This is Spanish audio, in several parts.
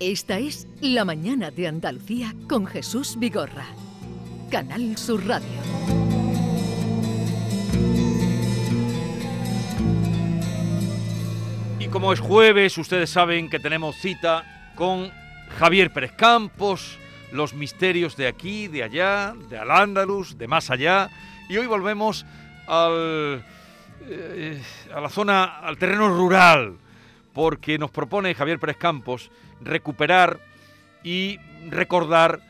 Esta es La Mañana de Andalucía con Jesús Vigorra. Canal Sur Radio. Y como es jueves, ustedes saben que tenemos cita con Javier Pérez Campos, los misterios de aquí, de allá, de Al-Ándalus, de más allá. Y hoy volvemos al, eh, a la zona, al terreno rural, porque nos propone Javier Pérez Campos recuperar y recordar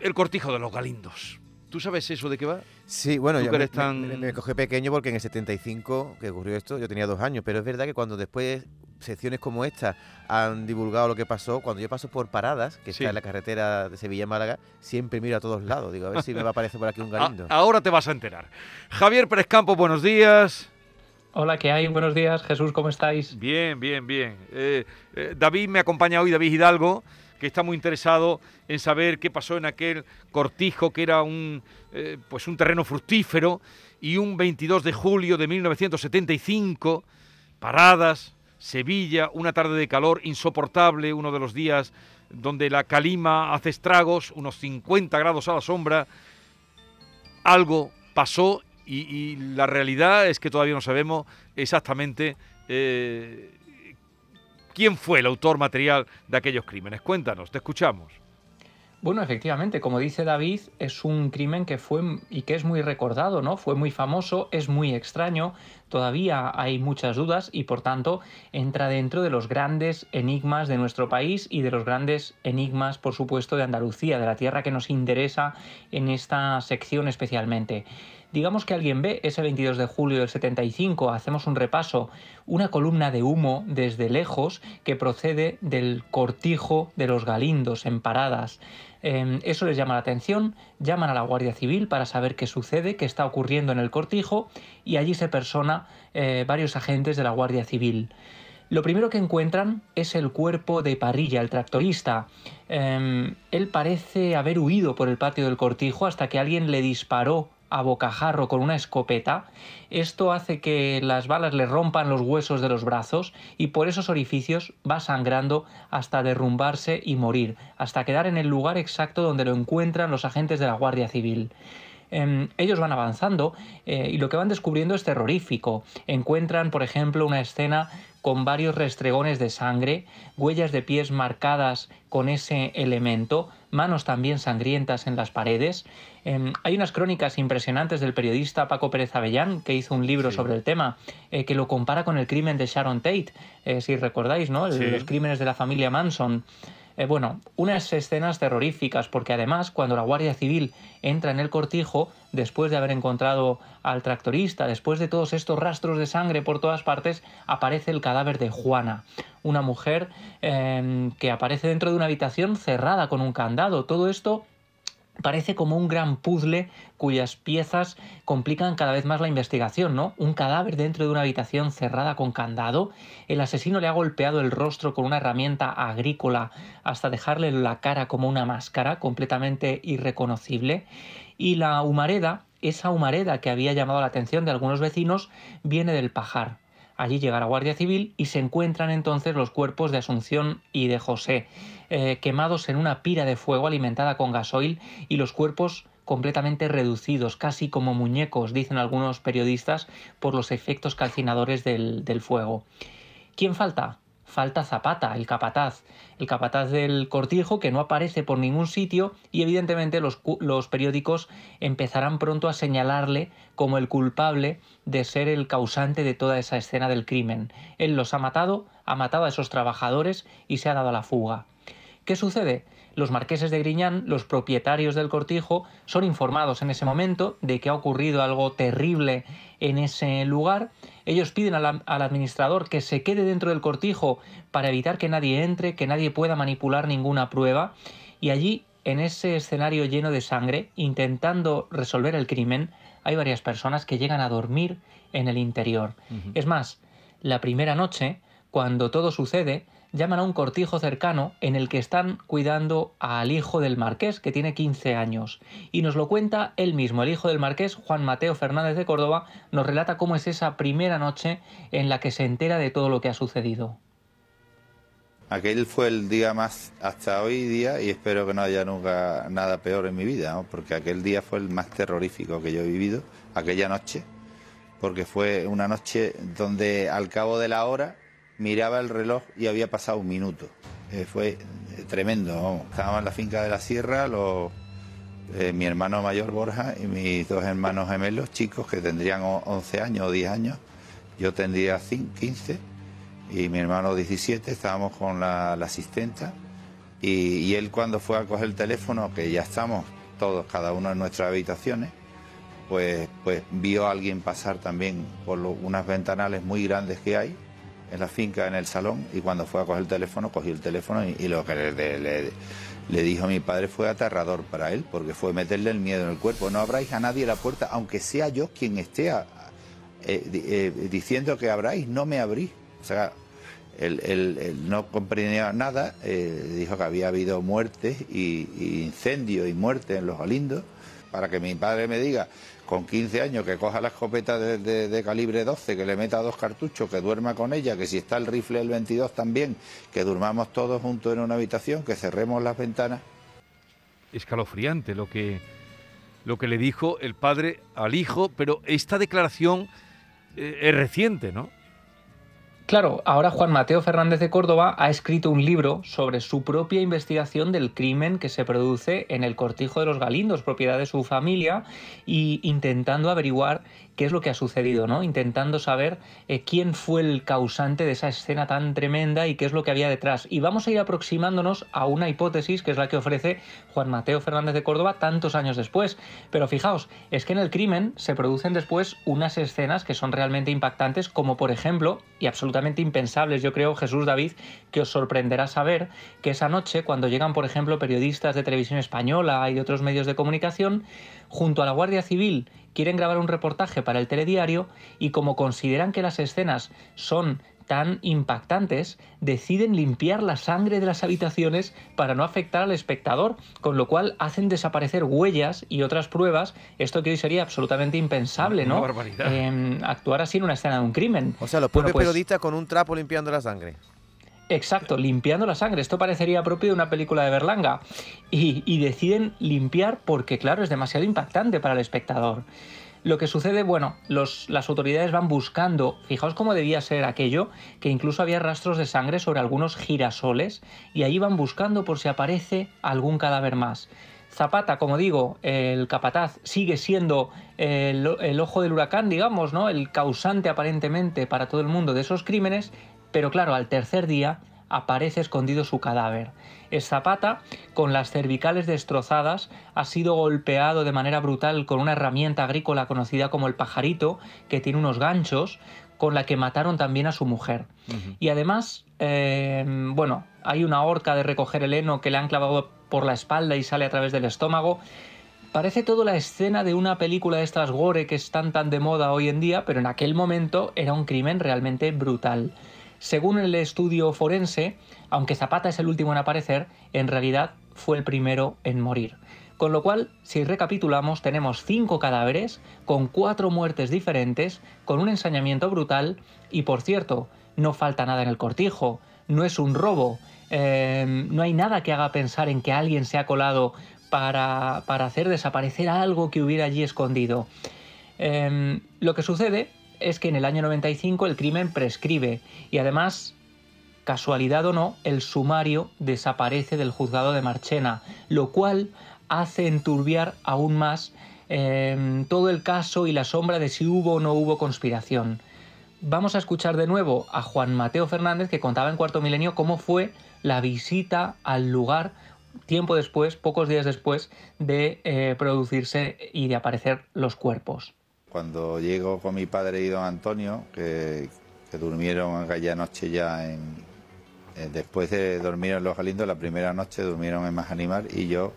el cortijo de los galindos. ¿Tú sabes eso de qué va? Sí, bueno, yo me, tan- me- me cogí pequeño porque en el 75 que ocurrió esto yo tenía dos años, pero es verdad que cuando después secciones como esta han divulgado lo que pasó, cuando yo paso por Paradas, que Sí. está en la carretera de Sevilla-Málaga, siempre miro a todos lados, digo, a ver si me va a aparecer por aquí un A- galindo. ahora te vas a enterar. Javier Pérez Campos, buenos días. Hola, ¿qué hay? Buenos días, Jesús, ¿cómo estáis? Bien, bien, bien. Eh, eh, David me acompaña hoy, David Hidalgo, que está muy interesado en saber qué pasó en aquel cortijo que era un, eh, pues un terreno fructífero y un 22 de julio de 1975, Paradas, Sevilla, una tarde de calor insoportable, uno de los días donde la calima hace estragos, unos 50 grados a la sombra, algo pasó y, la realidad es que todavía no sabemos exactamente eh, quién fue el autor material de aquellos crímenes. Cuéntanos, te escuchamos. Bueno, efectivamente, como dice David, es un crimen que fue y que es muy recordado, ¿no? Fue muy famoso, es muy extraño, todavía hay muchas dudas y por tanto entra dentro de los grandes enigmas de nuestro país y de los grandes enigmas, por supuesto, de Andalucía, de la tierra que nos interesa en esta sección especialmente. Digamos que alguien ve ese 22 de julio del 75, hacemos un repaso, una columna de humo desde lejos que procede del cortijo de los galindos en paradas. Eh, eso les llama la atención, llaman a la Guardia Civil para saber qué sucede, qué está ocurriendo en el cortijo y allí se persona eh, varios agentes de la Guardia Civil. Lo primero que encuentran es el cuerpo de Parrilla, el tractorista. Eh, él parece haber huido por el patio del cortijo hasta que alguien le disparó a bocajarro con una escopeta. Esto hace que las balas le rompan los huesos de los brazos y por esos orificios va sangrando hasta derrumbarse y morir, hasta quedar en el lugar exacto donde lo encuentran los agentes de la Guardia Civil. Em, ellos van avanzando eh, y lo que van descubriendo es terrorífico. Encuentran, por ejemplo, una escena con varios restregones de sangre, huellas de pies marcadas con ese elemento, manos también sangrientas en las paredes. Em, hay unas crónicas impresionantes del periodista Paco Pérez Avellán, que hizo un libro Sí. sobre el tema, eh, que lo compara con el crimen de Sharon Tate, eh, si recordáis, ¿no? El- Sí. Los crímenes de la familia Manson. Eh, bueno, unas escenas terroríficas, porque además cuando la Guardia Civil entra en el cortijo, después de haber encontrado al tractorista, después de todos estos rastros de sangre por todas partes, aparece el cadáver de Juana, una mujer eh, que aparece dentro de una habitación cerrada con un candado. Todo esto parece como un gran puzzle cuyas piezas complican cada vez más la investigación, ¿no? Un cadáver dentro de una habitación cerrada con candado, el asesino le ha golpeado el rostro con una herramienta agrícola hasta dejarle la cara como una máscara completamente irreconocible y la humareda, esa humareda que había llamado la atención de algunos vecinos, viene del pajar. Allí llega la Guardia Civil y se encuentran entonces los cuerpos de Asunción y de José, eh, quemados en una pira de fuego alimentada con gasoil y los cuerpos completamente reducidos, casi como muñecos, dicen algunos periodistas, por los efectos calcinadores del, del fuego. ¿Quién falta? Falta Zapata, el capataz, el capataz del cortijo que no aparece por ningún sitio y evidentemente los, los periódicos empezarán pronto a señalarle como el culpable de ser el causante de toda esa escena del crimen. Él los ha matado, ha matado a esos trabajadores y se ha dado a la fuga. ¿Qué sucede? Los marqueses de Griñán, los propietarios del cortijo, son informados en ese momento de que ha ocurrido algo terrible en ese lugar. Ellos piden al, al administrador que se quede dentro del cortijo para evitar que nadie entre, que nadie pueda manipular ninguna prueba. Y allí, en ese escenario lleno de sangre, intentando resolver el crimen, hay varias personas que llegan a dormir en el interior. Es más, la primera noche, cuando todo sucede, llaman a un cortijo cercano en el que están cuidando al hijo del marqués, que tiene 15 años. Y nos lo cuenta él mismo, el hijo del marqués, Juan Mateo Fernández de Córdoba, nos relata cómo es esa primera noche en la que se entera de todo lo que ha sucedido. Aquel fue el día más hasta hoy día y espero que no haya nunca nada peor en mi vida, porque aquel día fue el más terrorífico que yo he vivido, aquella noche, porque fue una noche donde al cabo de la hora miraba el reloj y había pasado un minuto. Eh, fue eh, tremendo. Estábamos en la finca de la sierra, eh, mi hermano mayor Borja y mis dos hermanos gemelos, chicos que tendrían 11 años o 10 años, yo tendría 15 y mi hermano 17, estábamos con la, asistenta y, él cuando fue a coger el teléfono, que ya estamos todos, cada uno en nuestras habitaciones, pues, pues vio a alguien pasar también por unas ventanales muy grandes que hay en la finca, en el salón, y cuando fue a coger el teléfono, cogió el teléfono y, lo que le, le, dijo a mi padre fue aterrador para él, porque fue meterle el miedo en el cuerpo. No abráis a nadie la puerta, aunque sea yo quien esté eh, eh, diciendo que abráis, no me abrís. O sea, él, no comprendía nada, eh, dijo que había habido muertes y, incendios y muertes en los Galindos, para que mi padre me diga con 15 años que coja la escopeta de, calibre 12, que le meta dos cartuchos, que duerma con ella, que si está el rifle del 22 también, que durmamos todos juntos en una habitación, que cerremos las ventanas. Escalofriante lo que, lo que le dijo el padre al hijo, pero esta declaración eh, es reciente, ¿no? Claro, ahora Juan Mateo Fernández de Córdoba ha escrito un libro sobre su propia investigación del crimen que se produce en el Cortijo de los Galindos, propiedad de su familia, y intentando averiguar qué es lo que ha sucedido, ¿no? Intentando saber eh, quién fue el causante de esa escena tan tremenda y qué es lo que había detrás. Y vamos a ir aproximándonos a una hipótesis que es la que ofrece Juan Mateo Fernández de Córdoba tantos años después. Pero fijaos, es que en el crimen se producen después unas escenas que son realmente impactantes, como por ejemplo, y absolutamente impensables, yo creo, Jesús David, que os sorprenderá saber que esa noche, cuando llegan, por ejemplo, periodistas de televisión española y de otros medios de comunicación, junto a la Guardia Civil quieren grabar un reportaje para el telediario y como consideran que las escenas son tan impactantes, deciden limpiar la sangre de las habitaciones para no afectar al espectador, con lo cual hacen desaparecer huellas y otras pruebas, esto que hoy sería absolutamente impensable, ¿no? Eh, actuar así en una escena de un crimen. O sea, los propios pues periodistas con un trapo limpiando la sangre. Exacto, limpiando la sangre. Esto parecería propio de una película de Berlanga. Y, deciden limpiar porque, claro, es demasiado impactante para el espectador. Lo que sucede, bueno, las autoridades van buscando, fijaos cómo debía ser aquello, que incluso había rastros de sangre sobre algunos girasoles y ahí van buscando por si aparece algún cadáver más. Zapata, como digo, el capataz sigue siendo el, el, ojo del huracán, digamos, ¿no? El causante aparentemente para todo el mundo de esos crímenes, pero claro, al tercer día aparece escondido su cadáver. Es Zapata, con las cervicales destrozadas, ha sido golpeado de manera brutal con una herramienta agrícola conocida como el pajarito, que tiene unos ganchos, con la que mataron también a su mujer. Y además, eh, bueno, hay una horca de recoger el heno que le han clavado por la espalda y sale a través del estómago. Parece todo la escena de una película de estas gore que están tan de moda hoy en día, pero en aquel momento era un crimen realmente brutal. Según el estudio forense, aunque Zapata es el último en aparecer, en realidad fue el primero en morir. Con lo cual, si recapitulamos, tenemos cinco cadáveres con cuatro muertes diferentes, con un ensañamiento brutal y, por cierto, no falta nada en el cortijo, no es un robo, em, no hay nada que haga pensar en que alguien se ha colado para, hacer desaparecer algo que hubiera allí escondido. Em, lo que sucede es que en el año 95 el crimen prescribe y además, casualidad o no, el sumario desaparece del juzgado de Marchena, lo cual hace enturbiar aún más em, todo el caso y la sombra de si hubo o no hubo conspiración. Vamos a escuchar de nuevo a Juan Mateo Fernández que contaba en Cuarto Milenio cómo fue la visita al lugar tiempo después, pocos días después de eh, producirse y de aparecer los cuerpos. Cuando llego con mi padre y don Antonio, que, durmieron aquella noche ya en, eh, después de dormir en Los Galindos, la primera noche durmieron en Majanimar y yo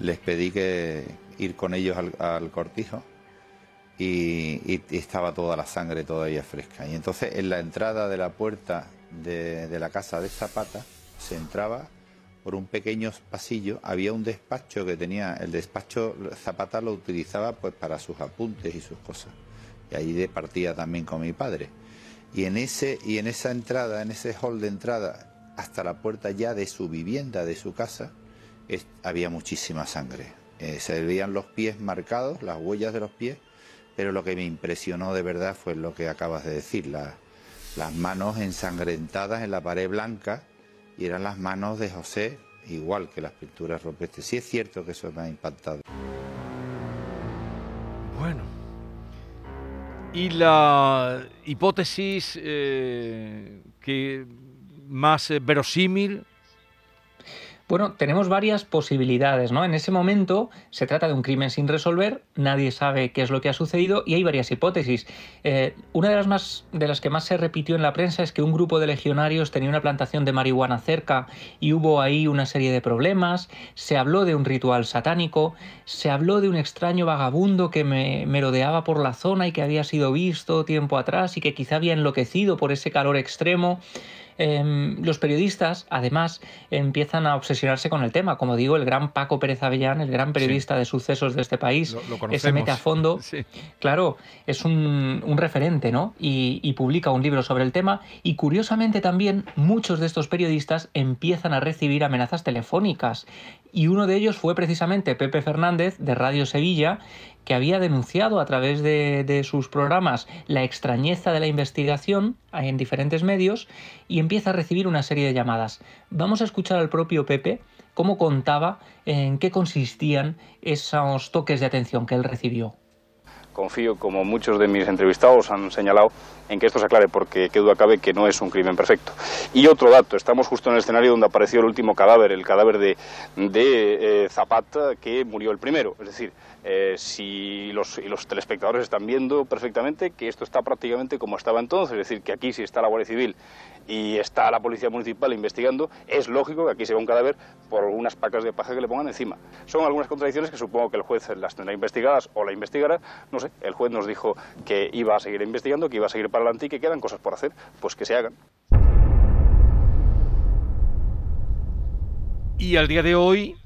les pedí que ir con ellos al, cortijo y, estaba toda la sangre todavía fresca. Y entonces en la entrada de la puerta de, de la casa de Zapata se entraba por un pequeño pasillo había un despacho que tenía, el despacho Zapata lo utilizaba pues para sus apuntes y sus cosas. Y ahí partía también con mi padre. Y en ese y en esa entrada, en ese hall de entrada, hasta la puerta ya de su vivienda, de su casa, había muchísima sangre. Eh, se veían los pies marcados, las huellas de los pies, pero lo que me impresionó de verdad fue lo que acabas de decir, las manos ensangrentadas en la pared blanca y eran las manos de José, igual que las pinturas rupestres. Sí es cierto que eso me ha impactado. Bueno. Y la hipótesis eh, que más eh, verosímil bueno, tenemos varias posibilidades, ¿no? En ese momento se trata de un crimen sin resolver, nadie sabe qué es lo que ha sucedido y hay varias hipótesis. Eh, una de las, más, de las que más se repitió en la prensa es que un grupo de legionarios tenía una plantación de marihuana cerca y hubo ahí una serie de problemas, se habló de un ritual satánico, se habló de un extraño vagabundo que me merodeaba por la zona y que había sido visto tiempo atrás y que quizá había enloquecido por ese calor extremo. Em, los periodistas, además, empiezan a obsesionarse con el tema. Como digo, el gran Paco Pérez Avellán, el gran periodista de sucesos de este país, se mete a fondo. Claro, es un, referente, ¿no? y publica un libro sobre el tema. Y curiosamente también, muchos de estos periodistas empiezan a recibir amenazas telefónicas. Y uno de ellos fue precisamente Pepe Fernández de Radio Sevilla, que había denunciado a través de, sus programas la extrañeza de la investigación en diferentes medios y empieza a recibir una serie de llamadas. Vamos a escuchar al propio Pepe cómo contaba en qué consistían esos toques de atención que él recibió. Confío, como muchos de mis entrevistados han señalado, en que esto se aclare, porque qué duda cabe que no es un crimen perfecto. Y otro dato, estamos justo en el escenario donde apareció el último cadáver, el cadáver de, de eh, Zapata, que murió el primero. Es decir, eh, si los, los telespectadores están viendo perfectamente que esto está prácticamente como estaba entonces, es decir, que aquí si está la Guardia Civil y está la Policía Municipal investigando, es lógico que aquí se vea un cadáver por unas pacas de paja que le pongan encima. Son algunas contradicciones que supongo que el juez las tendrá investigadas o la investigará, no sé, el juez nos dijo que iba a seguir investigando, que iba a seguir para adelante y que quedan cosas por hacer, pues que se hagan. Y al día de hoy,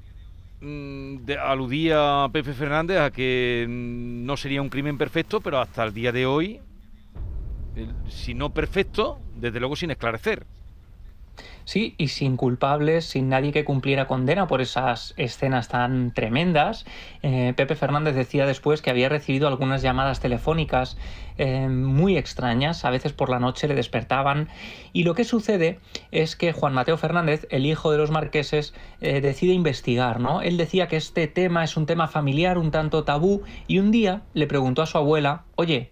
Mm, aludía Pepe Fernández a que no sería un crimen perfecto, pero hasta el día de hoy, si no perfecto, desde luego sin esclarecer. Sí, y sin culpables, sin nadie que cumpliera condena por esas escenas tan tremendas. Eh, Pepe Fernández decía después que había recibido algunas llamadas telefónicas eh, muy extrañas, a veces por la noche le despertaban. Y lo que sucede es que Juan Mateo Fernández, el hijo de los marqueses, eh, decide investigar, ¿no? Él decía que este tema es un tema familiar, un tanto tabú, y un día le preguntó a su abuela, oye,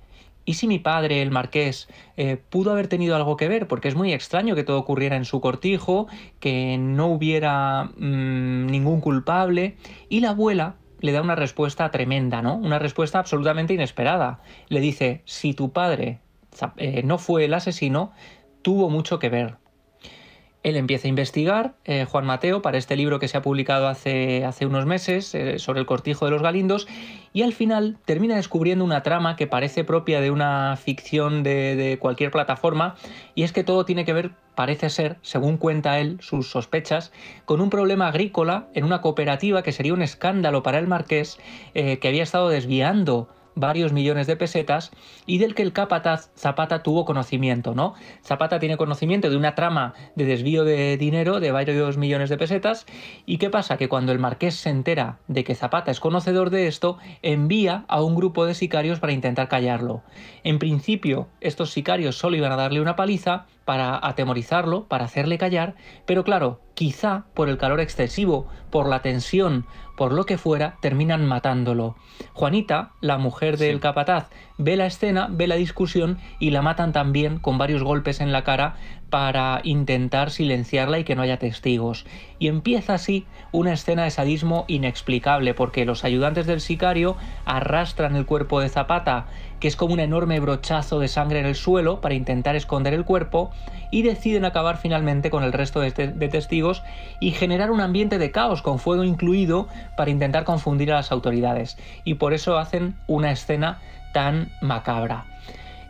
¿Y si mi padre, el marqués, eh, pudo haber tenido algo que ver? Porque es muy extraño que todo ocurriera en su cortijo, que no hubiera mm, ningún culpable. Y la abuela le da una respuesta tremenda, ¿no? Una respuesta absolutamente inesperada. Le dice, si tu padre eh, no fue el asesino, tuvo mucho que ver. Él empieza a investigar, eh, Juan Mateo, para este libro que se ha publicado hace, hace unos meses eh, sobre el cortijo de los galindos, y al final termina descubriendo una trama que parece propia de una ficción de, cualquier plataforma, y es que todo tiene que ver, parece ser, según cuenta él, sus sospechas, con un problema agrícola en una cooperativa que sería un escándalo para el marqués, eh, que había estado desviando varios millones de pesetas y del que el capataz Zapata tuvo conocimiento, ¿no? Zapata tiene conocimiento de una trama de desvío de dinero de varios millones de pesetas y ¿qué pasa? Que cuando el marqués se entera de que Zapata es conocedor de esto, envía a un grupo de sicarios para intentar callarlo. En principio, estos sicarios solo iban a darle una paliza para atemorizarlo, para hacerle callar, pero claro, quizá por el calor excesivo, por la tensión, por lo que fuera, terminan matándolo. Juanita, la mujer del capataz, ve la escena, ve la discusión y la matan también con varios golpes en la cara para intentar silenciarla y que no haya testigos. Y empieza así una escena de sadismo inexplicable, porque los ayudantes del sicario arrastran el cuerpo de Zapata, que es como un enorme brochazo de sangre en el suelo para intentar esconder el cuerpo, y deciden acabar finalmente con el resto de, testigos y generar un ambiente de caos con fuego incluido para intentar confundir a las autoridades. Y por eso hacen una escena tan macabra.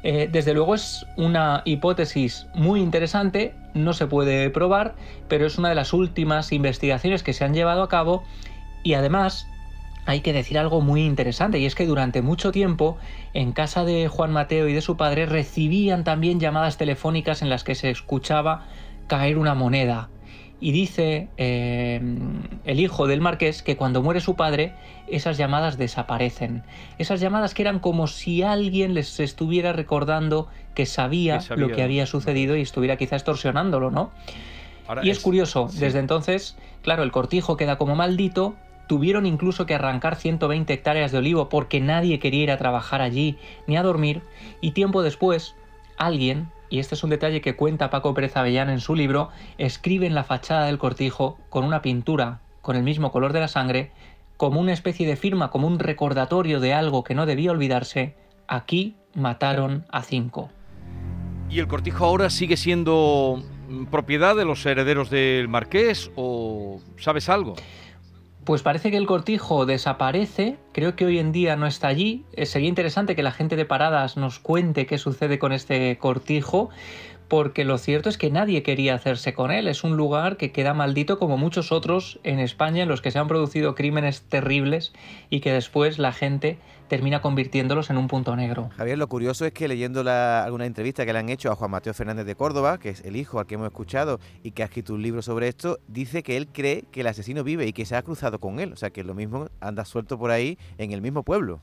Eh, desde luego es una hipótesis muy interesante, no se puede probar, pero es una de las últimas investigaciones que se han llevado a cabo y además hay que decir algo muy interesante y es que durante mucho tiempo en casa de Juan Mateo y de su padre recibían también llamadas telefónicas en las que se escuchaba caer una moneda. Y dice eh, el hijo del marqués que cuando muere su padre, esas llamadas desaparecen. Esas llamadas que eran como si alguien les estuviera recordando que sabía, lo que había sucedido y estuviera quizá extorsionándolo, ¿no? y es, curioso, desde entonces, claro, el cortijo queda como maldito, tuvieron incluso que arrancar 120 hectáreas de olivo porque nadie quería ir a trabajar allí ni a dormir, y tiempo después, alguien, y este es un detalle que cuenta Paco Pérez Avellán en su libro, escribe en la fachada del cortijo con una pintura con el mismo color de la sangre, como una especie de firma, como un recordatorio de algo que no debía olvidarse, aquí mataron a cinco. ¿Y el cortijo ahora sigue siendo propiedad de los herederos del marqués o sabes algo? Pues parece que el cortijo desaparece, creo que hoy en día no está allí. Eh, sería interesante que la gente de Paradas nos cuente qué sucede con este cortijo, porque lo cierto es que nadie quería hacerse con él. Es un lugar que queda maldito como muchos otros en España en los que se han producido crímenes terribles y que después la gente termina convirtiéndolos en un punto negro. Javier, lo curioso es que leyendo alguna entrevista que le han hecho a Juan Mateo Fernández de Córdoba, que es el hijo al que hemos escuchado y que ha escrito un libro sobre esto, dice que él cree que el asesino vive y que se ha cruzado con él. O sea, que lo mismo anda suelto por ahí en el mismo pueblo.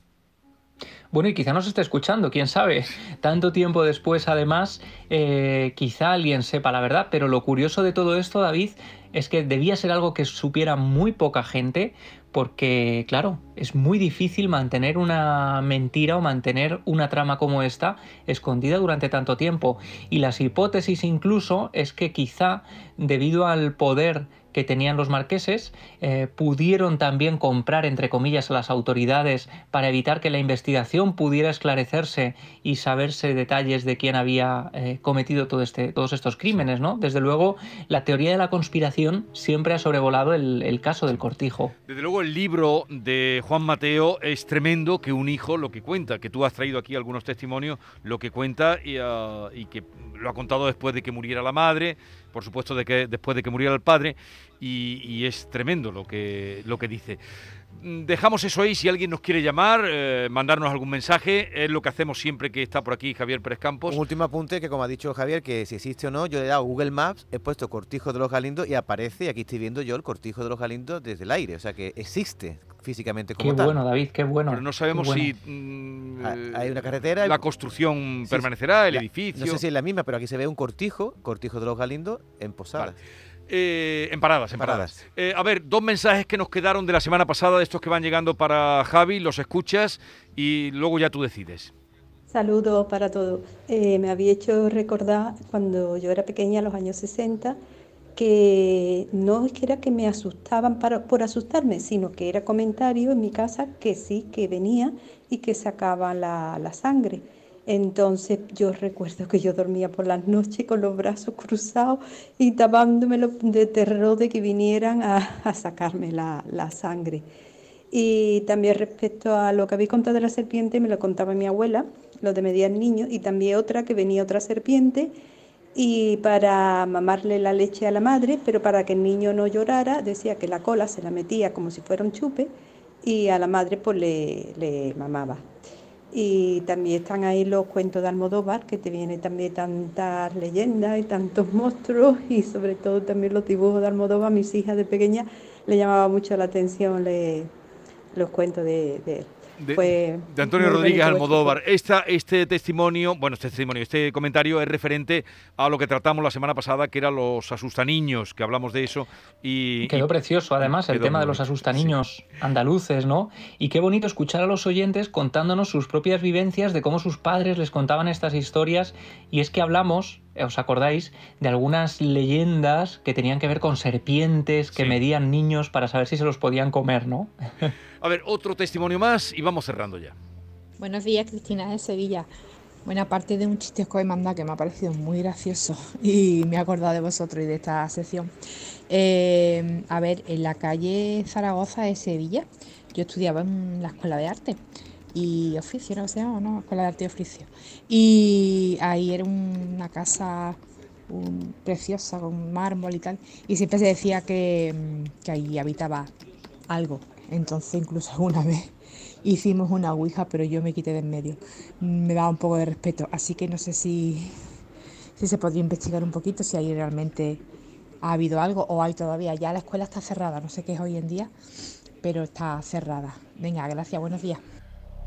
Bueno, y quizá nos esté escuchando, quién sabe. Tanto tiempo después, además, eh, quizá alguien sepa la verdad, pero lo curioso de todo esto, David, es que debía ser algo que supiera muy poca gente, porque, claro, es muy difícil mantener una mentira o mantener una trama como esta escondida durante tanto tiempo. Y las hipótesis incluso es que quizá, debido al poder que tenían los marqueses, eh, pudieron también comprar, entre comillas, a las autoridades para evitar que la investigación pudiera esclarecerse y saberse detalles de quién había eh, cometido este, todos estos crímenes, ¿no? Desde luego, la teoría de la conspiración siempre ha sobrevolado el, caso del cortijo. Desde luego, el libro de Juan Mateo es tremendo que un hijo lo que cuenta, que tú has traído aquí algunos testimonios, lo que cuenta y, ah, y que lo ha contado después de que muriera la madre, por supuesto de que después de que muriera el padre, y, es tremendo lo que, lo que dice. Mm, dejamos eso ahí, si alguien nos quiere llamar, eh, mandarnos algún mensaje, es lo que hacemos siempre que está por aquí Javier Pérez Campos. Un último apunte que como ha dicho Javier, que si existe o no, yo le he dado Google Maps, he puesto Cortijo de los Galindos y aparece, y aquí estoy viendo yo el Cortijo de los Galindos desde el aire, o sea que existe físicamente como qué bueno, David, qué bueno. Pero no sabemos si mm, hay una carretera. La construcción permanecerá, el edificio. No sé si es la misma, pero aquí se ve un cortijo, Cortijo de los Galindos, en Posadas. Eh, en paradas, en paradas. Eh, a ver, dos mensajes que nos quedaron de la semana pasada, de estos que van llegando para Javi, los escuchas y luego ya tú decides. Saludos para todos. Eh, me había hecho recordar cuando yo era pequeña, en los años 60, que no es que era que me asustaban para, por asustarme, sino que era comentario en mi casa que sí, que venía y que sacaban la, la sangre. Entonces yo recuerdo que yo dormía por las noches con los brazos cruzados y tapándomelo de terror de que vinieran a, sacarme la, sangre. Y también respecto a lo que habéis contado de la serpiente, me lo contaba mi abuela, lo de mediar niño, y también otra que venía otra serpiente y para mamarle la leche a la madre, pero para que el niño no llorara, decía que la cola se la metía como si fuera un chupe y a la madre pues le, le mamaba. Y también están ahí los cuentos de Almodóvar, que te viene también tantas leyendas y tantos monstruos, y sobre todo también los dibujos de Almodóvar. Mis hijas de pequeña le llamaba mucho la atención los cuentos de, de él de, Antonio Rodríguez Almodóvar. Esta, este testimonio, bueno, este testimonio, este comentario es referente a lo que tratamos la semana pasada, que eran los asustaniños, que hablamos de eso. Y, quedó precioso, además, el tema de los asustaniños andaluces, ¿no? Y qué bonito escuchar a los oyentes contándonos sus propias vivencias de cómo sus padres les contaban estas historias. Y es que hablamos, ¿os acordáis? De algunas leyendas que tenían que ver con serpientes que medían niños para saber si se los podían comer, ¿no? A ver, otro testimonio más y vamos cerrando ya. Buenos días, Cristina de Sevilla. Buena parte de un chiste que he que me ha parecido muy gracioso y me he acordado de vosotros y de esta sección. Eh, a ver, en la calle Zaragoza de Sevilla, yo estudiaba en la escuela de arte y oficio, ¿no llama? ¿no? Escuela de arte y oficio. Y ahí era una casa preciosa con mármol y tal. Y siempre se decía que ahí habitaba algo, entonces incluso alguna vez hicimos una ouija, pero yo me quité de en medio. Me daba un poco de respeto, así que no sé si, si se podría investigar un poquito si ahí realmente ha habido algo o hay todavía. Ya la escuela está cerrada, no sé qué es hoy en día, pero está cerrada. Venga, gracias, buenos días.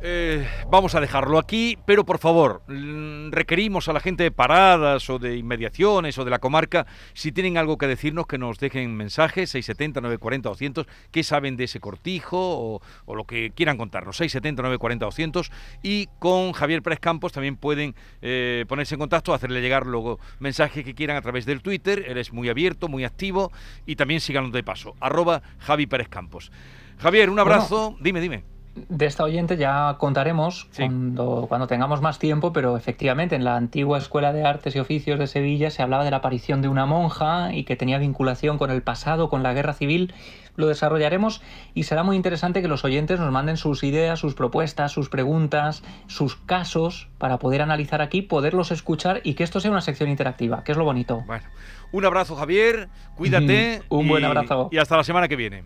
Eh, vamos a dejarlo aquí, pero por favor, mm, requerimos a la gente de paradas o de inmediaciones o de la comarca, si tienen algo que decirnos, que nos dejen mensajes, 670, 940, 200, qué saben de ese cortijo o, o lo que quieran contarnos, 670, 940, 200, y con Javier Pérez Campos también pueden eh, ponerse en contacto, hacerle llegar luego mensajes que quieran a través del Twitter, él es muy abierto, muy activo, y también síganos de paso, arroba Javi Pérez Campos. Javier, un abrazo, dime, dime. De esta oyente ya contaremos Sí. cuando, cuando tengamos más tiempo, pero efectivamente en la antigua Escuela de Artes y Oficios de Sevilla se hablaba de la aparición de una monja y que tenía vinculación con el pasado, con la guerra civil. Lo desarrollaremos y será muy interesante que los oyentes nos manden sus ideas, sus propuestas, sus preguntas, sus casos para poder analizar aquí, poderlos escuchar y que esto sea una sección interactiva, que es lo bonito. Bueno, un abrazo Javier, cuídate. Un buen abrazo. Y hasta la semana que viene.